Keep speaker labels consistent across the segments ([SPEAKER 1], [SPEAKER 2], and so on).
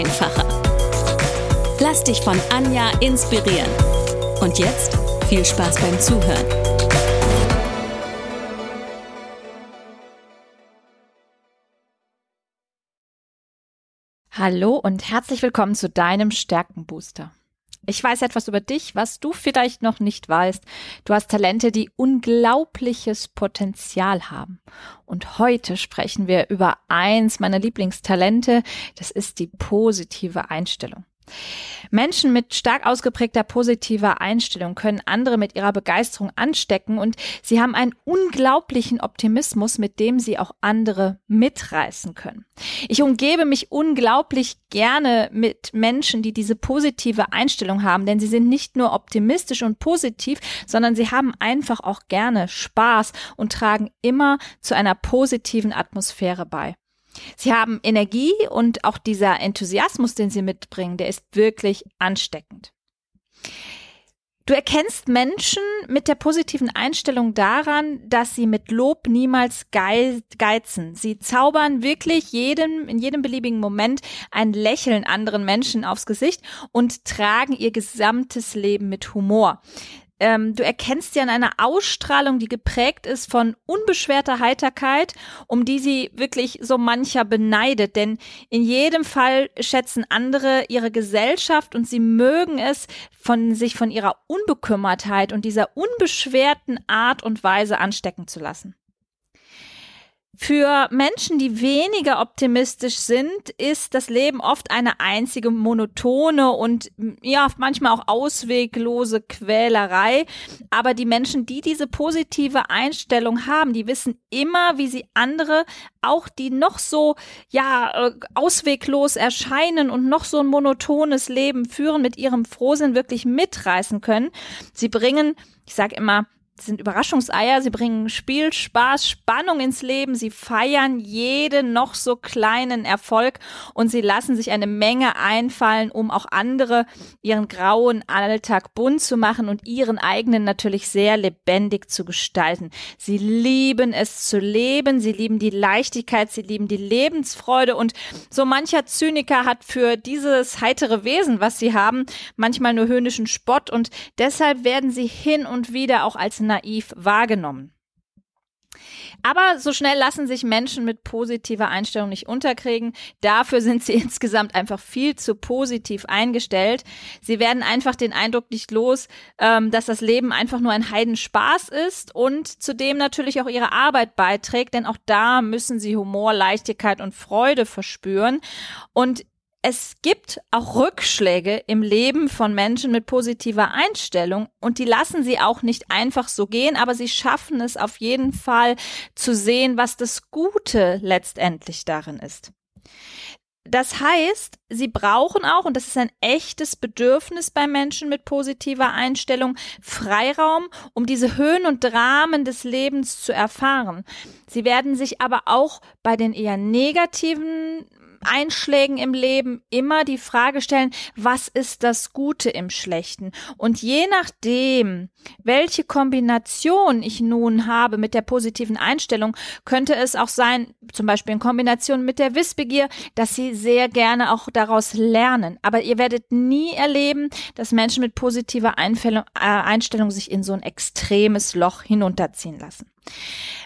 [SPEAKER 1] einfacher. Lass dich von Anja inspirieren. Und jetzt viel Spaß beim Zuhören.
[SPEAKER 2] Hallo und herzlich willkommen zu deinem Stärkenbooster. Ich weiß etwas über dich, was du vielleicht noch nicht weißt. Du hast Talente, die unglaubliches Potenzial haben. Und heute sprechen wir über eins meiner Lieblingstalente. Das ist die positive Einstellung. Menschen mit stark ausgeprägter positiver Einstellung können andere mit ihrer Begeisterung anstecken und sie haben einen unglaublichen Optimismus, mit dem sie auch andere mitreißen können. Ich umgebe mich unglaublich gerne mit Menschen, die diese positive Einstellung haben, denn sie sind nicht nur optimistisch und positiv, sondern sie haben einfach auch gerne Spaß und tragen immer zu einer positiven Atmosphäre bei. Sie haben Energie und auch dieser Enthusiasmus, den sie mitbringen, der ist wirklich ansteckend. Du erkennst Menschen mit der positiven Einstellung daran, dass sie mit Lob niemals geizen. Sie zaubern wirklich jedem, in jedem beliebigen Moment ein Lächeln anderen Menschen aufs Gesicht und tragen ihr gesamtes Leben mit Humor ähm, du erkennst sie an einer Ausstrahlung, die geprägt ist von unbeschwerter Heiterkeit, um die sie wirklich so mancher beneidet. Denn in jedem Fall schätzen andere ihre Gesellschaft und sie mögen es, von sich von ihrer Unbekümmertheit und dieser unbeschwerten Art und Weise anstecken zu lassen. Für Menschen, die weniger optimistisch sind, ist das Leben oft eine einzige monotone und ja, manchmal auch ausweglose Quälerei. Aber die Menschen, die diese positive Einstellung haben, die wissen immer, wie sie andere, auch die noch so, ja, äh, ausweglos erscheinen und noch so ein monotones Leben führen, mit ihrem Frohsinn wirklich mitreißen können. Sie bringen, ich sage immer, sind Überraschungseier, sie bringen Spiel, Spaß, Spannung ins Leben, sie feiern jeden noch so kleinen Erfolg und sie lassen sich eine Menge einfallen, um auch andere ihren grauen Alltag bunt zu machen und ihren eigenen natürlich sehr lebendig zu gestalten. Sie lieben es zu leben, sie lieben die Leichtigkeit, sie lieben die Lebensfreude. Und so mancher Zyniker hat für dieses heitere Wesen, was sie haben, manchmal nur höhnischen Spott. Und deshalb werden sie hin und wieder auch als naiv wahrgenommen. Aber so schnell lassen sich Menschen mit positiver Einstellung nicht unterkriegen. Dafür sind sie insgesamt einfach viel zu positiv eingestellt. Sie werden einfach den Eindruck nicht los, ähm, dass das Leben einfach nur ein Heidenspaß ist und zudem natürlich auch ihre Arbeit beiträgt, denn auch da müssen sie Humor, Leichtigkeit und Freude verspüren. Und es gibt auch Rückschläge im Leben von Menschen mit positiver Einstellung und die lassen sie auch nicht einfach so gehen, aber sie schaffen es auf jeden Fall zu sehen, was das Gute letztendlich darin ist. Das heißt, sie brauchen auch, und das ist ein echtes Bedürfnis bei Menschen mit positiver Einstellung, Freiraum, um diese Höhen und Dramen des Lebens zu erfahren. Sie werden sich aber auch bei den eher negativen Einschlägen im Leben immer die Frage stellen, was ist das Gute im Schlechten? Und je nachdem, welche Kombination ich nun habe mit der positiven Einstellung, könnte es auch sein, zum Beispiel in Kombination mit der Wissbegier, dass sie sehr gerne auch daraus lernen. Aber ihr werdet nie erleben, dass Menschen mit positiver äh, Einstellung sich in so ein extremes Loch hinunterziehen lassen.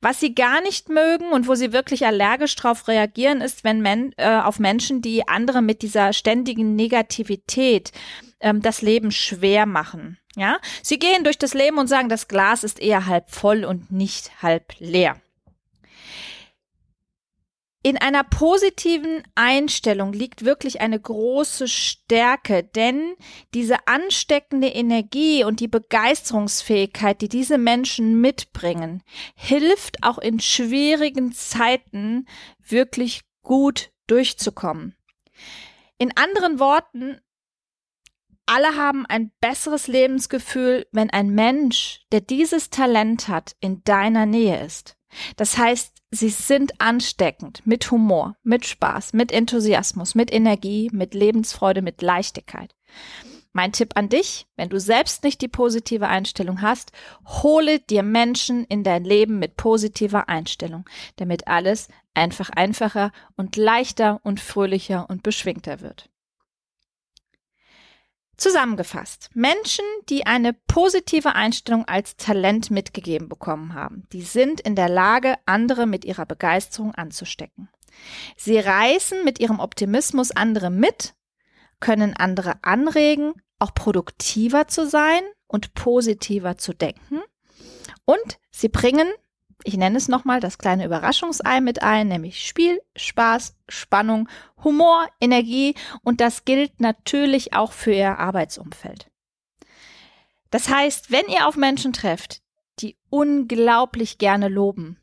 [SPEAKER 2] Was sie gar nicht mögen und wo sie wirklich allergisch drauf reagieren, ist, wenn men äh, auf Menschen, die andere mit dieser ständigen Negativität ähm, das Leben schwer machen. Ja, sie gehen durch das Leben und sagen, das Glas ist eher halb voll und nicht halb leer. In einer positiven Einstellung liegt wirklich eine große Stärke, denn diese ansteckende Energie und die Begeisterungsfähigkeit, die diese Menschen mitbringen, hilft auch in schwierigen Zeiten wirklich gut durchzukommen. In anderen Worten, alle haben ein besseres Lebensgefühl, wenn ein Mensch, der dieses Talent hat, in deiner Nähe ist. Das heißt, sie sind ansteckend mit Humor, mit Spaß, mit Enthusiasmus, mit Energie, mit Lebensfreude, mit Leichtigkeit. Mein Tipp an dich, wenn du selbst nicht die positive Einstellung hast, hole dir Menschen in dein Leben mit positiver Einstellung, damit alles einfach einfacher und leichter und fröhlicher und beschwingter wird. Zusammengefasst, Menschen, die eine positive Einstellung als Talent mitgegeben bekommen haben, die sind in der Lage, andere mit ihrer Begeisterung anzustecken. Sie reißen mit ihrem Optimismus andere mit, können andere anregen, auch produktiver zu sein und positiver zu denken. Und sie bringen ich nenne es nochmal das kleine Überraschungsei mit ein, nämlich Spiel, Spaß, Spannung, Humor, Energie und das gilt natürlich auch für Ihr Arbeitsumfeld. Das heißt, wenn ihr auf Menschen trefft, die unglaublich gerne loben,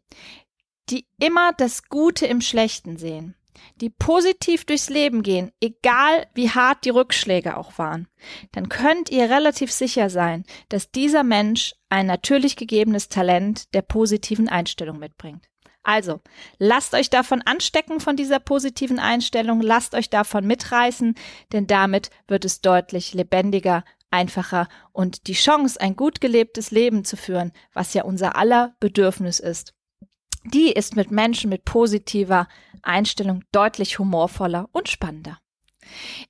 [SPEAKER 2] die immer das Gute im Schlechten sehen, die positiv durchs Leben gehen, egal wie hart die Rückschläge auch waren, dann könnt ihr relativ sicher sein, dass dieser Mensch ein natürlich gegebenes Talent der positiven Einstellung mitbringt. Also, lasst euch davon anstecken von dieser positiven Einstellung, lasst euch davon mitreißen, denn damit wird es deutlich lebendiger, einfacher und die Chance, ein gut gelebtes Leben zu führen, was ja unser aller Bedürfnis ist, die ist mit Menschen mit positiver Einstellung deutlich humorvoller und spannender.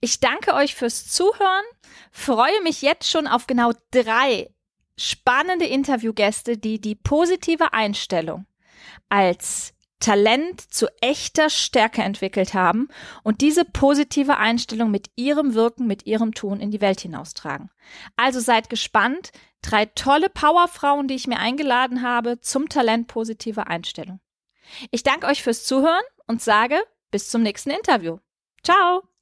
[SPEAKER 2] Ich danke euch fürs Zuhören, freue mich jetzt schon auf genau drei spannende Interviewgäste, die die positive Einstellung als Talent zu echter Stärke entwickelt haben und diese positive Einstellung mit ihrem Wirken, mit ihrem Tun in die Welt hinaustragen. Also seid gespannt. Drei tolle Powerfrauen, die ich mir eingeladen habe zum Talent positive Einstellung. Ich danke euch fürs Zuhören und sage bis zum nächsten Interview. Ciao!